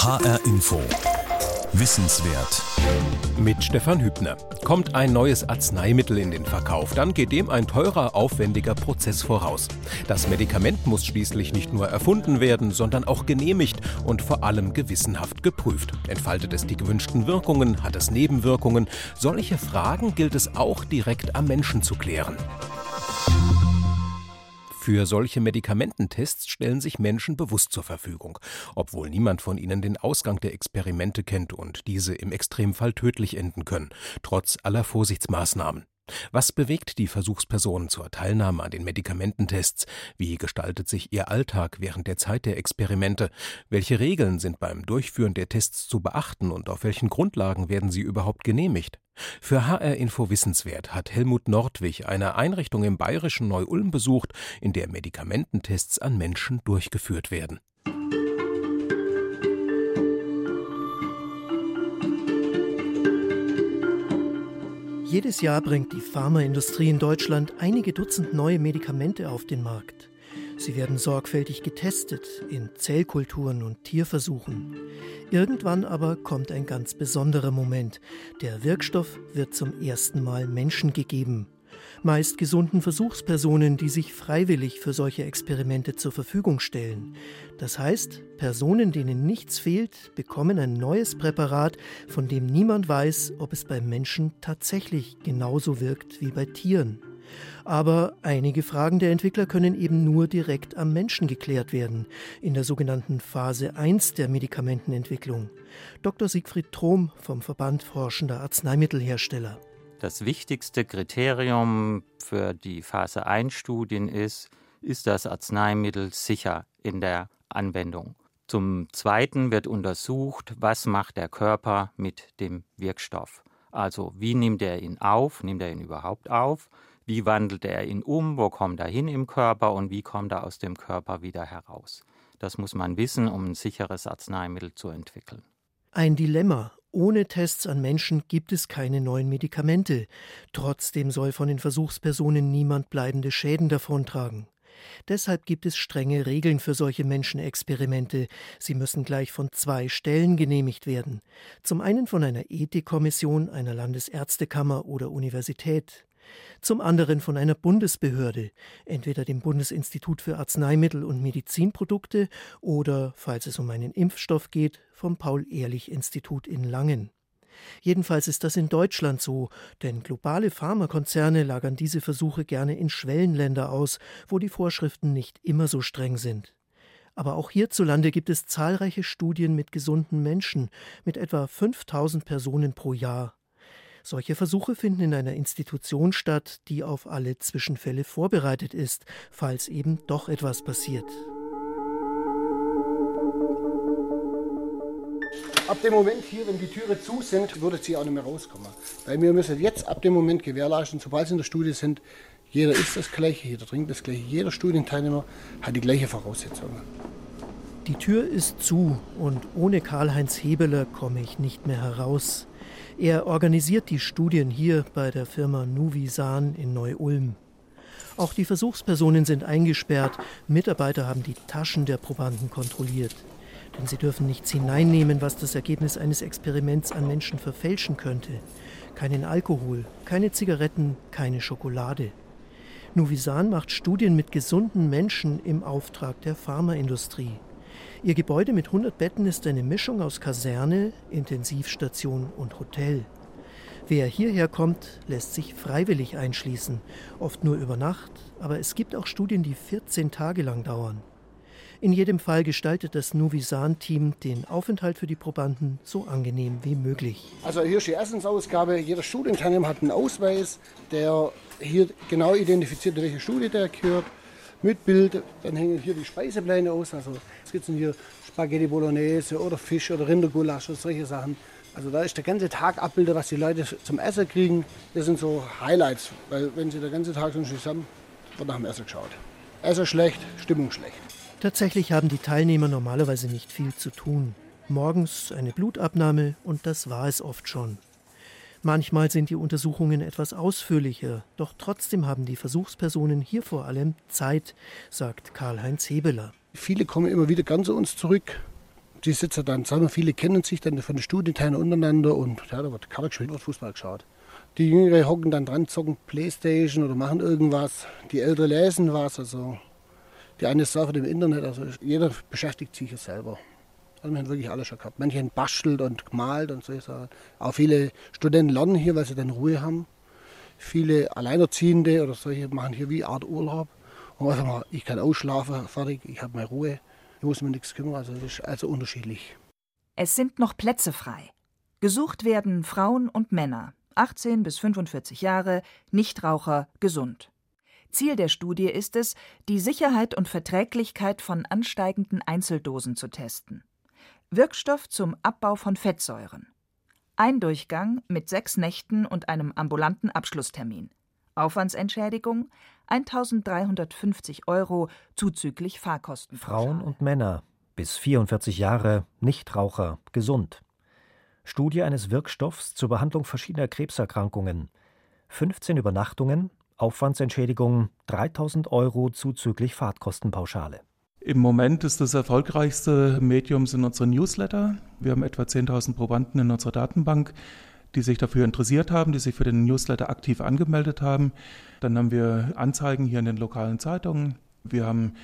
HR Info. Wissenswert. Mit Stefan Hübner. Kommt ein neues Arzneimittel in den Verkauf, dann geht dem ein teurer, aufwendiger Prozess voraus. Das Medikament muss schließlich nicht nur erfunden werden, sondern auch genehmigt und vor allem gewissenhaft geprüft. Entfaltet es die gewünschten Wirkungen, hat es Nebenwirkungen? Solche Fragen gilt es auch direkt am Menschen zu klären. Für solche Medikamententests stellen sich Menschen bewusst zur Verfügung, obwohl niemand von ihnen den Ausgang der Experimente kennt und diese im Extremfall tödlich enden können, trotz aller Vorsichtsmaßnahmen. Was bewegt die Versuchspersonen zur Teilnahme an den Medikamententests? Wie gestaltet sich ihr Alltag während der Zeit der Experimente? Welche Regeln sind beim Durchführen der Tests zu beachten und auf welchen Grundlagen werden sie überhaupt genehmigt? Für HR Info Wissenswert hat Helmut Nordwig eine Einrichtung im bayerischen Neu-Ulm besucht, in der Medikamententests an Menschen durchgeführt werden. Jedes Jahr bringt die Pharmaindustrie in Deutschland einige Dutzend neue Medikamente auf den Markt. Sie werden sorgfältig getestet in Zellkulturen und Tierversuchen. Irgendwann aber kommt ein ganz besonderer Moment. Der Wirkstoff wird zum ersten Mal Menschen gegeben meist gesunden Versuchspersonen, die sich freiwillig für solche Experimente zur Verfügung stellen. Das heißt, Personen, denen nichts fehlt, bekommen ein neues Präparat, von dem niemand weiß, ob es beim Menschen tatsächlich genauso wirkt wie bei Tieren. Aber einige Fragen der Entwickler können eben nur direkt am Menschen geklärt werden, in der sogenannten Phase 1 der Medikamentenentwicklung. Dr. Siegfried Trom vom Verband Forschender Arzneimittelhersteller. Das wichtigste Kriterium für die Phase 1 Studien ist, ist das Arzneimittel sicher in der Anwendung. Zum Zweiten wird untersucht, was macht der Körper mit dem Wirkstoff. Also wie nimmt er ihn auf, nimmt er ihn überhaupt auf, wie wandelt er ihn um, wo kommt er hin im Körper und wie kommt er aus dem Körper wieder heraus. Das muss man wissen, um ein sicheres Arzneimittel zu entwickeln. Ein Dilemma, ohne Tests an Menschen gibt es keine neuen Medikamente. Trotzdem soll von den Versuchspersonen niemand bleibende Schäden davontragen. Deshalb gibt es strenge Regeln für solche Menschenexperimente. Sie müssen gleich von zwei Stellen genehmigt werden. Zum einen von einer Ethikkommission einer Landesärztekammer oder Universität zum anderen von einer Bundesbehörde, entweder dem Bundesinstitut für Arzneimittel und Medizinprodukte oder, falls es um einen Impfstoff geht, vom Paul-Ehrlich-Institut in Langen. Jedenfalls ist das in Deutschland so, denn globale Pharmakonzerne lagern diese Versuche gerne in Schwellenländer aus, wo die Vorschriften nicht immer so streng sind. Aber auch hierzulande gibt es zahlreiche Studien mit gesunden Menschen, mit etwa 5000 Personen pro Jahr. Solche Versuche finden in einer Institution statt, die auf alle Zwischenfälle vorbereitet ist, falls eben doch etwas passiert. Ab dem Moment hier, wenn die Türen zu sind, würde sie auch nicht mehr rauskommen. Weil wir müssen jetzt ab dem Moment gewährleisten, sobald sie in der Studie sind, jeder isst das Gleiche, jeder trinkt das Gleiche, jeder Studienteilnehmer hat die gleiche Voraussetzungen. Die Tür ist zu und ohne Karl-Heinz Hebeler komme ich nicht mehr heraus. Er organisiert die Studien hier bei der Firma Nuvisan in Neu-Ulm. Auch die Versuchspersonen sind eingesperrt. Mitarbeiter haben die Taschen der Probanden kontrolliert. Denn sie dürfen nichts hineinnehmen, was das Ergebnis eines Experiments an Menschen verfälschen könnte. Keinen Alkohol, keine Zigaretten, keine Schokolade. Nuvisan macht Studien mit gesunden Menschen im Auftrag der Pharmaindustrie. Ihr Gebäude mit 100 Betten ist eine Mischung aus Kaserne, Intensivstation und Hotel. Wer hierher kommt, lässt sich freiwillig einschließen, oft nur über Nacht, aber es gibt auch Studien, die 14 Tage lang dauern. In jedem Fall gestaltet das Nuvisan-Team den Aufenthalt für die Probanden so angenehm wie möglich. Also hier ist die Essensausgabe. Jeder Studienteilnehmer hat einen Ausweis, der hier genau identifiziert, welche Studie der gehört mit Bild. Dann hängen hier die Speisepläne aus. Also es gibt hier Spaghetti Bolognese oder Fisch oder Rindergulasch oder solche Sachen. Also da ist der ganze Tag abbildet, was die Leute zum Essen kriegen. Das sind so Highlights, weil wenn sie den ganzen Tag schon zusammen wird nach dem Essen geschaut. Essen schlecht, Stimmung schlecht. Tatsächlich haben die Teilnehmer normalerweise nicht viel zu tun. Morgens eine Blutabnahme und das war es oft schon. Manchmal sind die Untersuchungen etwas ausführlicher, doch trotzdem haben die Versuchspersonen hier vor allem Zeit, sagt Karl-Heinz Hebeler. Viele kommen immer wieder gern zu uns zurück, Die sitzen dann zusammen, viele kennen sich dann von den Studienteilen untereinander und ja, da wird Karte gespielt, wird Fußball geschaut. Die Jüngeren hocken dann dran, zocken Playstation oder machen irgendwas. Die Älteren lesen was. Also die eine surfen im Internet. Also jeder beschäftigt sich ja selber. Also wir haben wirklich alles schon gehabt. Manche haben bastelt und gemalt und so. Auch viele Studenten lernen hier, weil sie dann Ruhe haben. Viele Alleinerziehende oder solche machen hier wie Art Urlaub. Und einfach mal, ich kann ausschlafen, fertig, ich habe meine Ruhe. Ich muss mir nichts kümmern. Also das ist also unterschiedlich. Es sind noch Plätze frei. Gesucht werden Frauen und Männer, 18 bis 45 Jahre, Nichtraucher, gesund. Ziel der Studie ist es, die Sicherheit und Verträglichkeit von ansteigenden Einzeldosen zu testen. Wirkstoff zum Abbau von Fettsäuren. Ein Durchgang mit sechs Nächten und einem ambulanten Abschlusstermin. Aufwandsentschädigung 1350 Euro zuzüglich Fahrkosten. Frauen und Männer bis 44 Jahre, Nichtraucher, gesund. Studie eines Wirkstoffs zur Behandlung verschiedener Krebserkrankungen. 15 Übernachtungen, Aufwandsentschädigung 3000 Euro zuzüglich Fahrtkostenpauschale. Im Moment ist das erfolgreichste Medium sind unsere Newsletter. Wir haben etwa 10.000 Probanden in unserer Datenbank, die sich dafür interessiert haben, die sich für den Newsletter aktiv angemeldet haben. Dann haben wir Anzeigen hier in den lokalen Zeitungen. Wir haben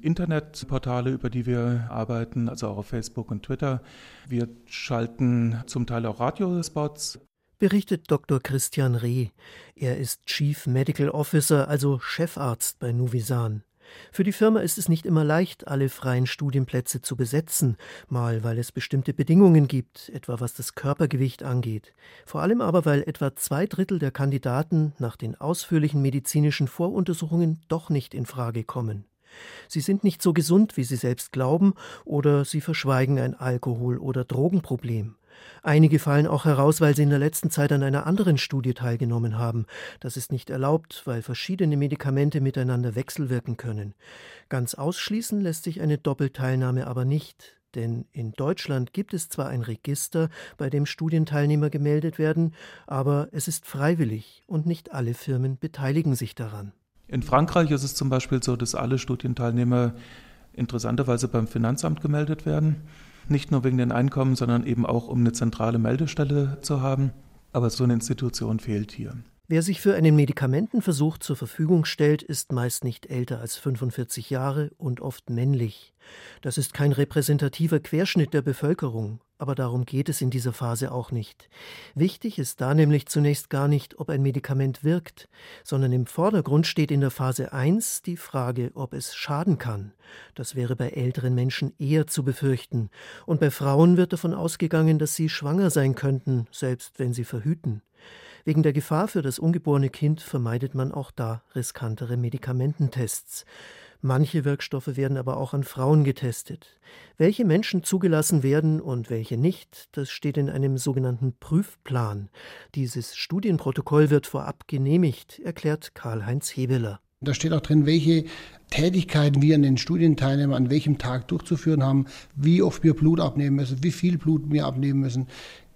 Internetportale, über die wir arbeiten, also auch auf Facebook und Twitter. Wir schalten zum Teil auch Radiospots. Berichtet Dr. Christian Reh. Er ist Chief Medical Officer, also Chefarzt bei Nuvisan. Für die Firma ist es nicht immer leicht, alle freien Studienplätze zu besetzen, mal weil es bestimmte Bedingungen gibt, etwa was das Körpergewicht angeht, vor allem aber weil etwa zwei Drittel der Kandidaten nach den ausführlichen medizinischen Voruntersuchungen doch nicht in Frage kommen. Sie sind nicht so gesund, wie sie selbst glauben, oder sie verschweigen ein Alkohol- oder Drogenproblem. Einige fallen auch heraus, weil sie in der letzten Zeit an einer anderen Studie teilgenommen haben. Das ist nicht erlaubt, weil verschiedene Medikamente miteinander wechselwirken können. Ganz ausschließen lässt sich eine Doppelteilnahme aber nicht. Denn in Deutschland gibt es zwar ein Register, bei dem Studienteilnehmer gemeldet werden, aber es ist freiwillig und nicht alle Firmen beteiligen sich daran. In Frankreich ist es zum Beispiel so, dass alle Studienteilnehmer interessanterweise beim Finanzamt gemeldet werden. Nicht nur wegen den Einkommen, sondern eben auch, um eine zentrale Meldestelle zu haben. Aber so eine Institution fehlt hier. Wer sich für einen Medikamentenversuch zur Verfügung stellt, ist meist nicht älter als 45 Jahre und oft männlich. Das ist kein repräsentativer Querschnitt der Bevölkerung, aber darum geht es in dieser Phase auch nicht. Wichtig ist da nämlich zunächst gar nicht, ob ein Medikament wirkt, sondern im Vordergrund steht in der Phase 1 die Frage, ob es schaden kann. Das wäre bei älteren Menschen eher zu befürchten, und bei Frauen wird davon ausgegangen, dass sie schwanger sein könnten, selbst wenn sie verhüten. Wegen der Gefahr für das ungeborene Kind vermeidet man auch da riskantere Medikamententests. Manche Wirkstoffe werden aber auch an Frauen getestet. Welche Menschen zugelassen werden und welche nicht, das steht in einem sogenannten Prüfplan. Dieses Studienprotokoll wird vorab genehmigt, erklärt Karl-Heinz Hebeler. Da steht auch drin, welche Tätigkeiten wir an den Studienteilnehmern an welchem Tag durchzuführen haben, wie oft wir Blut abnehmen müssen, wie viel Blut wir abnehmen müssen,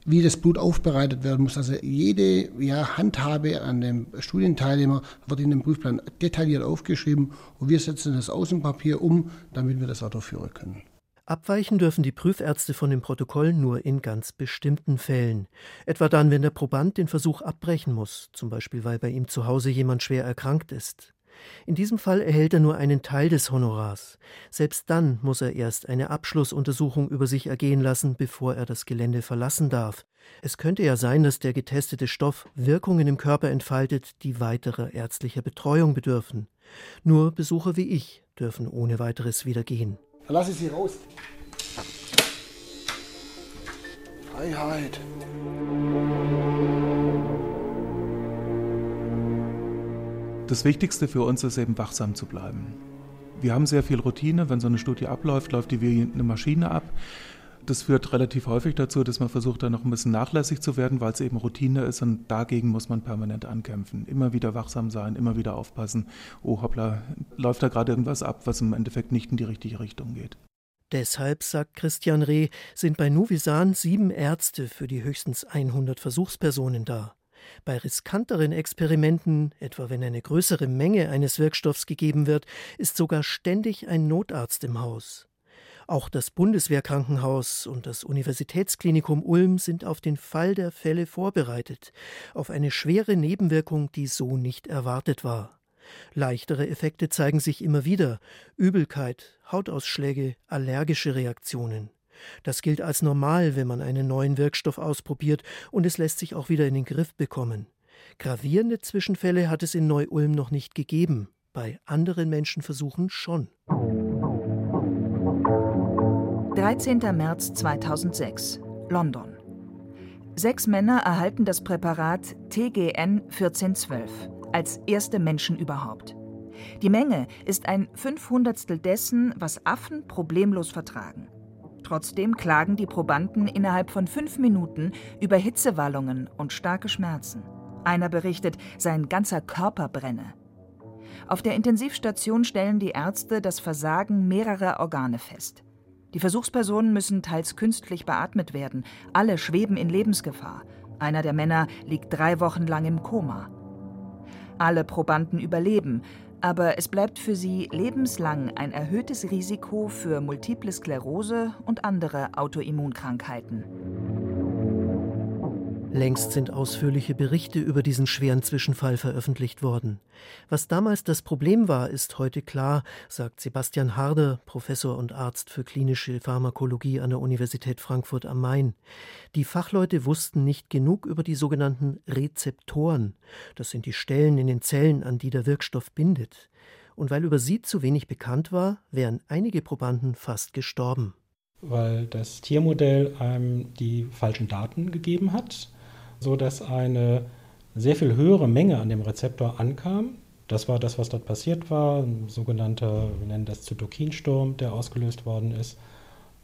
wie das Blut aufbereitet werden muss. Also jede ja, Handhabe an dem Studienteilnehmer wird in dem Prüfplan detailliert aufgeschrieben und wir setzen das Außenpapier um, damit wir das auch durchführen können. Abweichen dürfen die Prüfärzte von dem Protokoll nur in ganz bestimmten Fällen. Etwa dann, wenn der Proband den Versuch abbrechen muss, zum Beispiel weil bei ihm zu Hause jemand schwer erkrankt ist. In diesem Fall erhält er nur einen Teil des Honorars. Selbst dann muss er erst eine Abschlussuntersuchung über sich ergehen lassen, bevor er das Gelände verlassen darf. Es könnte ja sein, dass der getestete Stoff Wirkungen im Körper entfaltet, die weiterer ärztlicher Betreuung bedürfen. Nur Besucher wie ich dürfen ohne weiteres wieder gehen. Lass ich Sie raus. Freiheit. Das Wichtigste für uns ist eben wachsam zu bleiben. Wir haben sehr viel Routine. Wenn so eine Studie abläuft, läuft die wie eine Maschine ab. Das führt relativ häufig dazu, dass man versucht, da noch ein bisschen nachlässig zu werden, weil es eben Routine ist und dagegen muss man permanent ankämpfen. Immer wieder wachsam sein, immer wieder aufpassen. Oh hoppla, läuft da gerade irgendwas ab, was im Endeffekt nicht in die richtige Richtung geht. Deshalb, sagt Christian Reh, sind bei Nuvisan sieben Ärzte für die höchstens 100 Versuchspersonen da. Bei riskanteren Experimenten, etwa wenn eine größere Menge eines Wirkstoffs gegeben wird, ist sogar ständig ein Notarzt im Haus. Auch das Bundeswehrkrankenhaus und das Universitätsklinikum Ulm sind auf den Fall der Fälle vorbereitet, auf eine schwere Nebenwirkung, die so nicht erwartet war. Leichtere Effekte zeigen sich immer wieder Übelkeit, Hautausschläge, allergische Reaktionen. Das gilt als normal, wenn man einen neuen Wirkstoff ausprobiert, und es lässt sich auch wieder in den Griff bekommen. Gravierende Zwischenfälle hat es in Neu-Ulm noch nicht gegeben, bei anderen Menschenversuchen schon. 13. März 2006, London. Sechs Männer erhalten das Präparat TGN 1412 als erste Menschen überhaupt. Die Menge ist ein Fünfhundertstel dessen, was Affen problemlos vertragen. Trotzdem klagen die Probanden innerhalb von fünf Minuten über Hitzewallungen und starke Schmerzen. Einer berichtet, sein ganzer Körper brenne. Auf der Intensivstation stellen die Ärzte das Versagen mehrerer Organe fest. Die Versuchspersonen müssen teils künstlich beatmet werden. Alle schweben in Lebensgefahr. Einer der Männer liegt drei Wochen lang im Koma. Alle Probanden überleben, aber es bleibt für sie lebenslang ein erhöhtes Risiko für Multiple Sklerose und andere Autoimmunkrankheiten. Längst sind ausführliche Berichte über diesen schweren Zwischenfall veröffentlicht worden. Was damals das Problem war, ist heute klar, sagt Sebastian Harder, Professor und Arzt für klinische Pharmakologie an der Universität Frankfurt am Main. Die Fachleute wussten nicht genug über die sogenannten Rezeptoren. Das sind die Stellen in den Zellen, an die der Wirkstoff bindet. Und weil über sie zu wenig bekannt war, wären einige Probanden fast gestorben weil das Tiermodell einem die falschen Daten gegeben hat so dass eine sehr viel höhere Menge an dem Rezeptor ankam. Das war das, was dort passiert war, ein sogenannter, wir nennen das Zytokinsturm, der ausgelöst worden ist.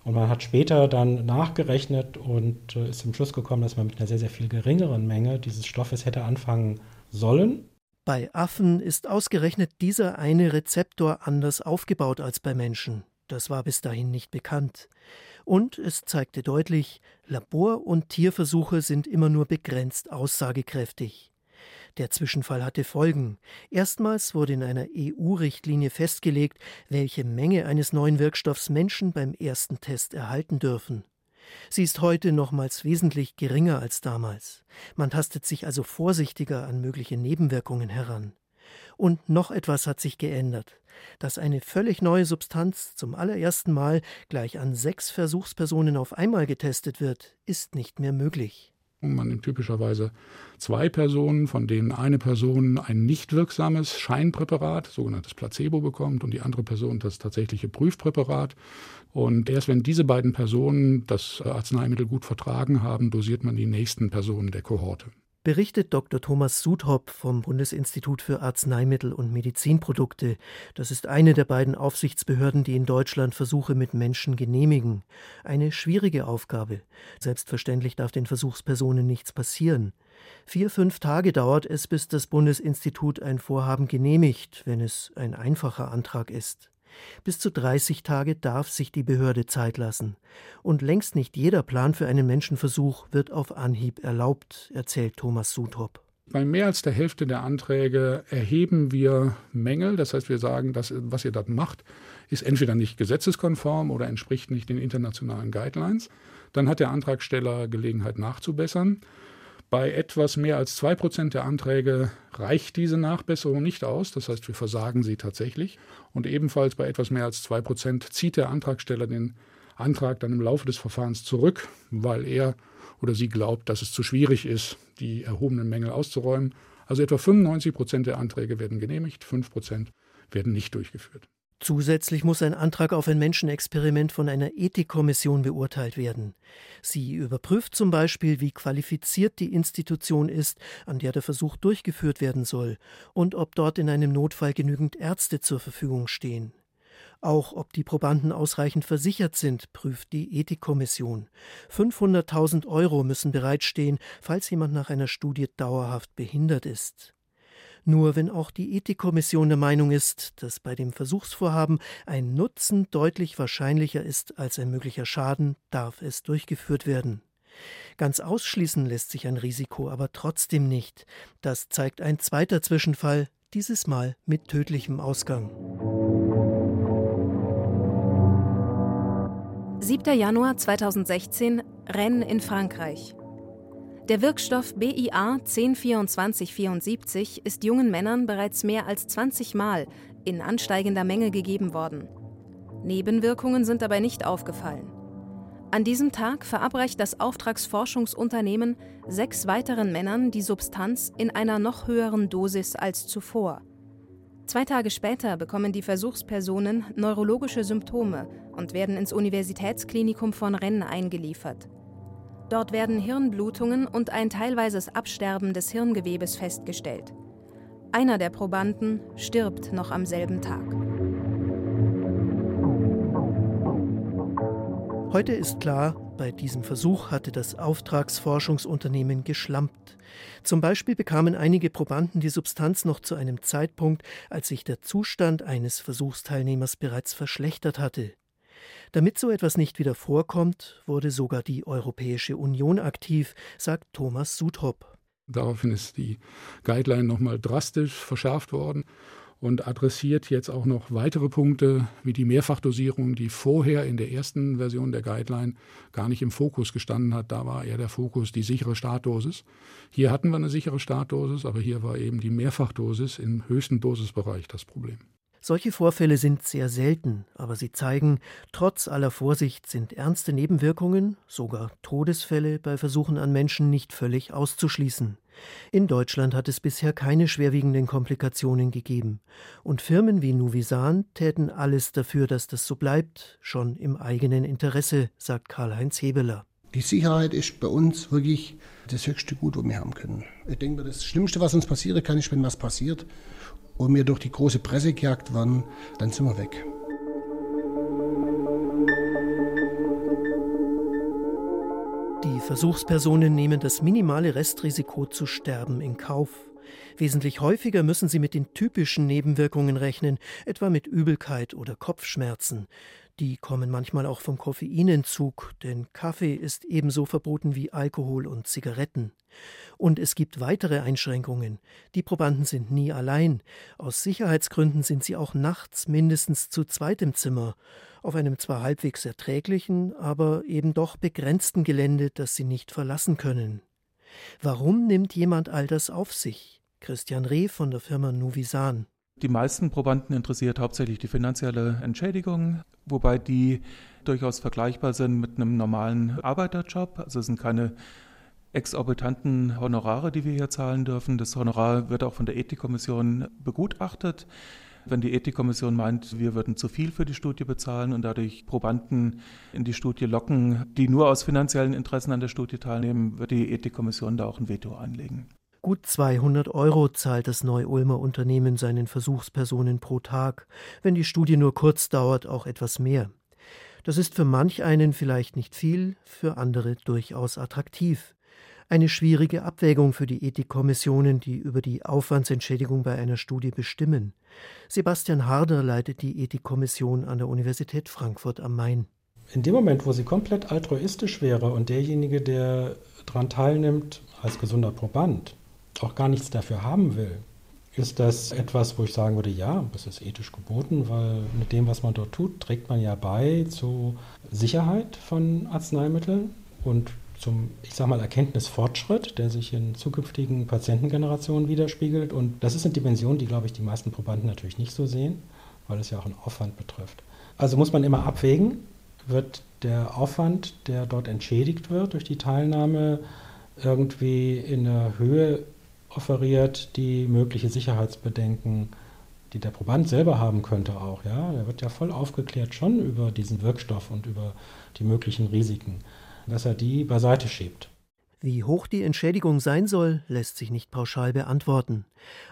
Und man hat später dann nachgerechnet und äh, ist zum Schluss gekommen, dass man mit einer sehr, sehr viel geringeren Menge dieses Stoffes hätte anfangen sollen. Bei Affen ist ausgerechnet dieser eine Rezeptor anders aufgebaut als bei Menschen. Das war bis dahin nicht bekannt. Und es zeigte deutlich, Labor- und Tierversuche sind immer nur begrenzt aussagekräftig. Der Zwischenfall hatte Folgen. Erstmals wurde in einer EU-Richtlinie festgelegt, welche Menge eines neuen Wirkstoffs Menschen beim ersten Test erhalten dürfen. Sie ist heute nochmals wesentlich geringer als damals. Man tastet sich also vorsichtiger an mögliche Nebenwirkungen heran. Und noch etwas hat sich geändert dass eine völlig neue Substanz zum allerersten Mal gleich an sechs Versuchspersonen auf einmal getestet wird, ist nicht mehr möglich. Man nimmt typischerweise zwei Personen, von denen eine Person ein nicht wirksames Scheinpräparat, sogenanntes Placebo, bekommt und die andere Person das tatsächliche Prüfpräparat. Und erst wenn diese beiden Personen das Arzneimittel gut vertragen haben, dosiert man die nächsten Personen der Kohorte berichtet Dr. Thomas Sudhopp vom Bundesinstitut für Arzneimittel und Medizinprodukte. Das ist eine der beiden Aufsichtsbehörden, die in Deutschland Versuche mit Menschen genehmigen. Eine schwierige Aufgabe. Selbstverständlich darf den Versuchspersonen nichts passieren. Vier, fünf Tage dauert es, bis das Bundesinstitut ein Vorhaben genehmigt, wenn es ein einfacher Antrag ist. Bis zu 30 Tage darf sich die Behörde Zeit lassen. Und längst nicht jeder Plan für einen Menschenversuch wird auf Anhieb erlaubt, erzählt Thomas Sutop. Bei mehr als der Hälfte der Anträge erheben wir Mängel. Das heißt, wir sagen, dass, was ihr dort macht, ist entweder nicht gesetzeskonform oder entspricht nicht den internationalen Guidelines. Dann hat der Antragsteller Gelegenheit nachzubessern. Bei etwas mehr als zwei Prozent der Anträge reicht diese Nachbesserung nicht aus. Das heißt, wir versagen sie tatsächlich. Und ebenfalls bei etwas mehr als zwei Prozent zieht der Antragsteller den Antrag dann im Laufe des Verfahrens zurück, weil er oder sie glaubt, dass es zu schwierig ist, die erhobenen Mängel auszuräumen. Also etwa 95 Prozent der Anträge werden genehmigt, 5 Prozent werden nicht durchgeführt. Zusätzlich muss ein Antrag auf ein Menschenexperiment von einer Ethikkommission beurteilt werden. Sie überprüft zum Beispiel, wie qualifiziert die Institution ist, an der der Versuch durchgeführt werden soll, und ob dort in einem Notfall genügend Ärzte zur Verfügung stehen. Auch ob die Probanden ausreichend versichert sind, prüft die Ethikkommission. 500.000 Euro müssen bereitstehen, falls jemand nach einer Studie dauerhaft behindert ist. Nur wenn auch die Ethikkommission der Meinung ist, dass bei dem Versuchsvorhaben ein Nutzen deutlich wahrscheinlicher ist als ein möglicher Schaden, darf es durchgeführt werden. Ganz ausschließen lässt sich ein Risiko aber trotzdem nicht. Das zeigt ein zweiter Zwischenfall, dieses Mal mit tödlichem Ausgang. 7. Januar 2016, Rennes in Frankreich. Der Wirkstoff BIA 102474 ist jungen Männern bereits mehr als 20 Mal in ansteigender Menge gegeben worden. Nebenwirkungen sind dabei nicht aufgefallen. An diesem Tag verabreicht das Auftragsforschungsunternehmen sechs weiteren Männern die Substanz in einer noch höheren Dosis als zuvor. Zwei Tage später bekommen die Versuchspersonen neurologische Symptome und werden ins Universitätsklinikum von Rennes eingeliefert. Dort werden Hirnblutungen und ein teilweises Absterben des Hirngewebes festgestellt. Einer der Probanden stirbt noch am selben Tag. Heute ist klar, bei diesem Versuch hatte das Auftragsforschungsunternehmen geschlampt. Zum Beispiel bekamen einige Probanden die Substanz noch zu einem Zeitpunkt, als sich der Zustand eines Versuchsteilnehmers bereits verschlechtert hatte. Damit so etwas nicht wieder vorkommt, wurde sogar die Europäische Union aktiv, sagt Thomas Sudhop. Daraufhin ist die Guideline nochmal drastisch verschärft worden und adressiert jetzt auch noch weitere Punkte wie die Mehrfachdosierung, die vorher in der ersten Version der Guideline gar nicht im Fokus gestanden hat. Da war eher der Fokus die sichere Startdosis. Hier hatten wir eine sichere Startdosis, aber hier war eben die Mehrfachdosis im höchsten Dosisbereich das Problem. Solche Vorfälle sind sehr selten, aber sie zeigen, trotz aller Vorsicht sind ernste Nebenwirkungen, sogar Todesfälle bei Versuchen an Menschen nicht völlig auszuschließen. In Deutschland hat es bisher keine schwerwiegenden Komplikationen gegeben. Und Firmen wie Nuvisan täten alles dafür, dass das so bleibt, schon im eigenen Interesse, sagt Karl-Heinz Hebeler. Die Sicherheit ist bei uns wirklich das höchste Gut, was wir haben können. Ich denke, das Schlimmste, was uns passieren kann, ist, wenn was passiert und wir durch die große Presse gejagt werden, dann sind wir weg. Die Versuchspersonen nehmen das minimale Restrisiko zu sterben in Kauf. Wesentlich häufiger müssen sie mit den typischen Nebenwirkungen rechnen, etwa mit Übelkeit oder Kopfschmerzen. Die kommen manchmal auch vom Koffeinentzug, denn Kaffee ist ebenso verboten wie Alkohol und Zigaretten. Und es gibt weitere Einschränkungen. Die Probanden sind nie allein. Aus Sicherheitsgründen sind sie auch nachts mindestens zu zweit im Zimmer auf einem zwar halbwegs erträglichen, aber eben doch begrenzten Gelände, das sie nicht verlassen können. Warum nimmt jemand all das auf sich? Christian Reh von der Firma Nuvisan. Die meisten Probanden interessiert hauptsächlich die finanzielle Entschädigung, wobei die durchaus vergleichbar sind mit einem normalen Arbeiterjob. Also es sind keine exorbitanten Honorare, die wir hier zahlen dürfen. Das Honorar wird auch von der Ethikkommission begutachtet. Wenn die Ethikkommission meint, wir würden zu viel für die Studie bezahlen und dadurch Probanden in die Studie locken, die nur aus finanziellen Interessen an der Studie teilnehmen, wird die Ethikkommission da auch ein Veto einlegen. Gut 200 Euro zahlt das Neu-Ulmer Unternehmen seinen Versuchspersonen pro Tag, wenn die Studie nur kurz dauert, auch etwas mehr. Das ist für manch einen vielleicht nicht viel, für andere durchaus attraktiv. Eine schwierige Abwägung für die Ethikkommissionen, die über die Aufwandsentschädigung bei einer Studie bestimmen. Sebastian Harder leitet die Ethikkommission an der Universität Frankfurt am Main. In dem Moment, wo sie komplett altruistisch wäre und derjenige, der daran teilnimmt, als gesunder Proband, auch gar nichts dafür haben will, ist das etwas, wo ich sagen würde, ja, das ist ethisch geboten, weil mit dem, was man dort tut, trägt man ja bei zur Sicherheit von Arzneimitteln und zum, ich sag mal, Erkenntnisfortschritt, der sich in zukünftigen Patientengenerationen widerspiegelt. Und das ist eine Dimension, die, glaube ich, die meisten Probanden natürlich nicht so sehen, weil es ja auch einen Aufwand betrifft. Also muss man immer abwägen, wird der Aufwand, der dort entschädigt wird durch die Teilnahme, irgendwie in einer Höhe offeriert, die mögliche Sicherheitsbedenken, die der Proband selber haben könnte auch. Ja? Er wird ja voll aufgeklärt schon über diesen Wirkstoff und über die möglichen Risiken dass er die beiseite schiebt. Wie hoch die Entschädigung sein soll, lässt sich nicht pauschal beantworten.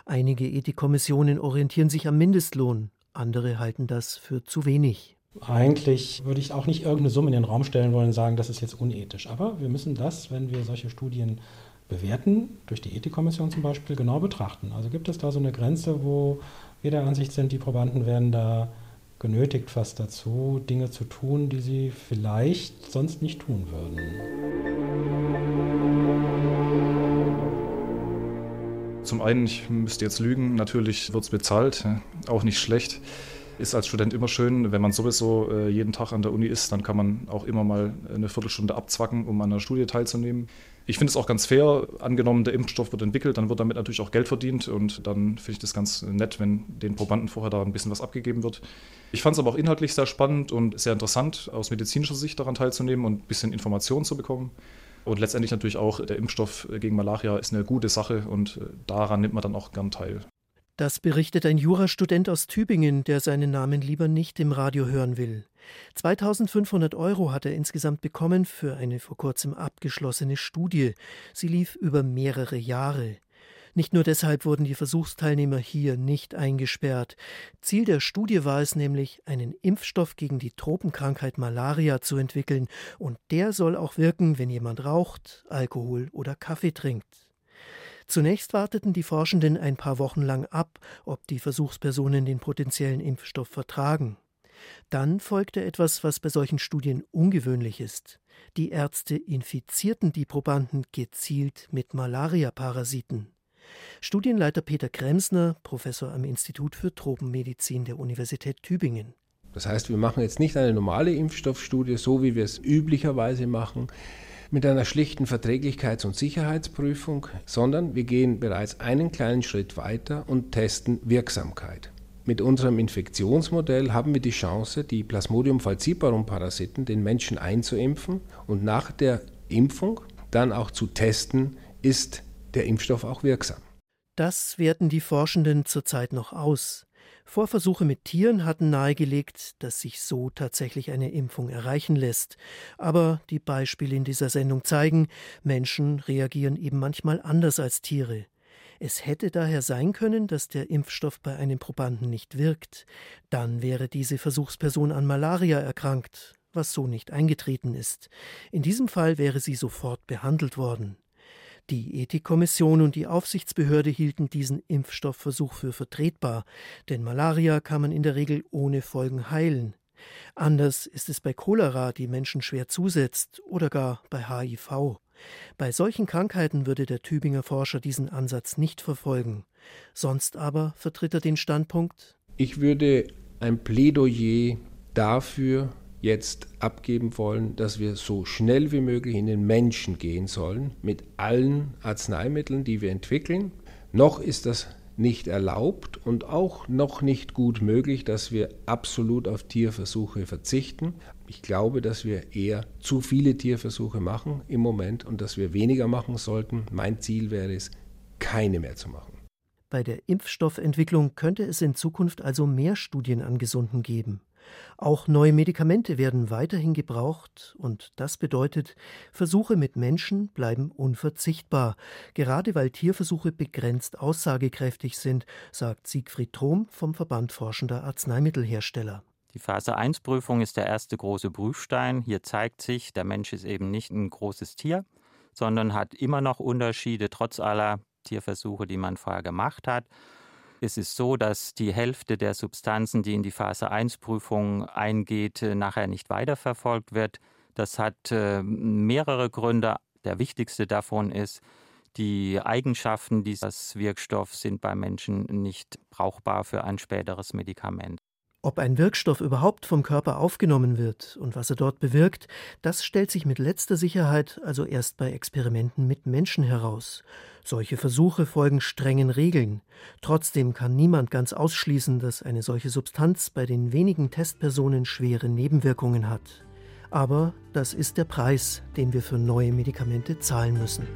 Einige Ethikkommissionen orientieren sich am Mindestlohn, andere halten das für zu wenig. Eigentlich würde ich auch nicht irgendeine Summe in den Raum stellen wollen und sagen, das ist jetzt unethisch. Aber wir müssen das, wenn wir solche Studien bewerten, durch die Ethikkommission zum Beispiel, genau betrachten. Also gibt es da so eine Grenze, wo wir der Ansicht sind, die Probanden werden da genötigt fast dazu, Dinge zu tun, die sie vielleicht sonst nicht tun würden. Zum einen, ich müsste jetzt lügen, natürlich wird es bezahlt, auch nicht schlecht. Ist als Student immer schön, wenn man sowieso äh, jeden Tag an der Uni ist, dann kann man auch immer mal eine Viertelstunde abzwacken, um an der Studie teilzunehmen. Ich finde es auch ganz fair, angenommen, der Impfstoff wird entwickelt, dann wird damit natürlich auch Geld verdient und dann finde ich das ganz nett, wenn den Probanden vorher da ein bisschen was abgegeben wird. Ich fand es aber auch inhaltlich sehr spannend und sehr interessant, aus medizinischer Sicht daran teilzunehmen und ein bisschen Informationen zu bekommen. Und letztendlich natürlich auch der Impfstoff gegen Malaria ist eine gute Sache und daran nimmt man dann auch gern teil. Das berichtet ein Jurastudent aus Tübingen, der seinen Namen lieber nicht im Radio hören will. 2500 Euro hat er insgesamt bekommen für eine vor kurzem abgeschlossene Studie. Sie lief über mehrere Jahre. Nicht nur deshalb wurden die Versuchsteilnehmer hier nicht eingesperrt. Ziel der Studie war es nämlich, einen Impfstoff gegen die Tropenkrankheit Malaria zu entwickeln, und der soll auch wirken, wenn jemand raucht, Alkohol oder Kaffee trinkt. Zunächst warteten die Forschenden ein paar Wochen lang ab, ob die Versuchspersonen den potenziellen Impfstoff vertragen. Dann folgte etwas, was bei solchen Studien ungewöhnlich ist. Die Ärzte infizierten die Probanden gezielt mit Malariaparasiten. Studienleiter Peter Kremsner, Professor am Institut für Tropenmedizin der Universität Tübingen. Das heißt, wir machen jetzt nicht eine normale Impfstoffstudie, so wie wir es üblicherweise machen, mit einer schlichten Verträglichkeits- und Sicherheitsprüfung, sondern wir gehen bereits einen kleinen Schritt weiter und testen Wirksamkeit. Mit unserem Infektionsmodell haben wir die Chance, die Plasmodium falciparum Parasiten den Menschen einzuimpfen und nach der Impfung dann auch zu testen, ist der Impfstoff auch wirksam. Das werten die Forschenden zurzeit noch aus. Vorversuche mit Tieren hatten nahegelegt, dass sich so tatsächlich eine Impfung erreichen lässt. Aber die Beispiele in dieser Sendung zeigen, Menschen reagieren eben manchmal anders als Tiere. Es hätte daher sein können, dass der Impfstoff bei einem Probanden nicht wirkt. Dann wäre diese Versuchsperson an Malaria erkrankt, was so nicht eingetreten ist. In diesem Fall wäre sie sofort behandelt worden. Die Ethikkommission und die Aufsichtsbehörde hielten diesen Impfstoffversuch für vertretbar, denn Malaria kann man in der Regel ohne Folgen heilen. Anders ist es bei Cholera, die Menschen schwer zusetzt, oder gar bei HIV. Bei solchen Krankheiten würde der Tübinger Forscher diesen Ansatz nicht verfolgen. Sonst aber vertritt er den Standpunkt Ich würde ein Plädoyer dafür jetzt abgeben wollen, dass wir so schnell wie möglich in den Menschen gehen sollen mit allen Arzneimitteln, die wir entwickeln. Noch ist das nicht erlaubt und auch noch nicht gut möglich, dass wir absolut auf Tierversuche verzichten. Ich glaube, dass wir eher zu viele Tierversuche machen im Moment und dass wir weniger machen sollten. Mein Ziel wäre es, keine mehr zu machen. Bei der Impfstoffentwicklung könnte es in Zukunft also mehr Studien an Gesunden geben. Auch neue Medikamente werden weiterhin gebraucht, und das bedeutet, Versuche mit Menschen bleiben unverzichtbar, gerade weil Tierversuche begrenzt aussagekräftig sind, sagt Siegfried Trom vom Verband Forschender Arzneimittelhersteller. Die Phase 1 Prüfung ist der erste große Prüfstein. Hier zeigt sich, der Mensch ist eben nicht ein großes Tier, sondern hat immer noch Unterschiede trotz aller Tierversuche, die man vorher gemacht hat. Es ist so, dass die Hälfte der Substanzen, die in die Phase 1 Prüfung eingeht, äh, nachher nicht weiterverfolgt wird. Das hat äh, mehrere Gründe. Der wichtigste davon ist, die Eigenschaften dieses Wirkstoffs sind bei Menschen nicht brauchbar für ein späteres Medikament. Ob ein Wirkstoff überhaupt vom Körper aufgenommen wird und was er dort bewirkt, das stellt sich mit letzter Sicherheit also erst bei Experimenten mit Menschen heraus. Solche Versuche folgen strengen Regeln. Trotzdem kann niemand ganz ausschließen, dass eine solche Substanz bei den wenigen Testpersonen schwere Nebenwirkungen hat. Aber das ist der Preis, den wir für neue Medikamente zahlen müssen.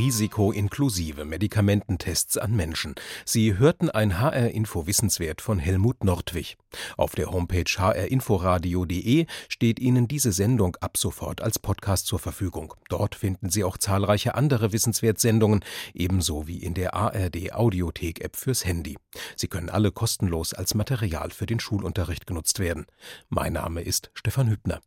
Risikoinklusive Medikamententests an Menschen. Sie hörten ein HR-Info Wissenswert von Helmut Nordwig. Auf der Homepage hrinforadio.de steht Ihnen diese Sendung ab sofort als Podcast zur Verfügung. Dort finden Sie auch zahlreiche andere Wissenswertsendungen, ebenso wie in der ARD Audiothek App fürs Handy. Sie können alle kostenlos als Material für den Schulunterricht genutzt werden. Mein Name ist Stefan Hübner.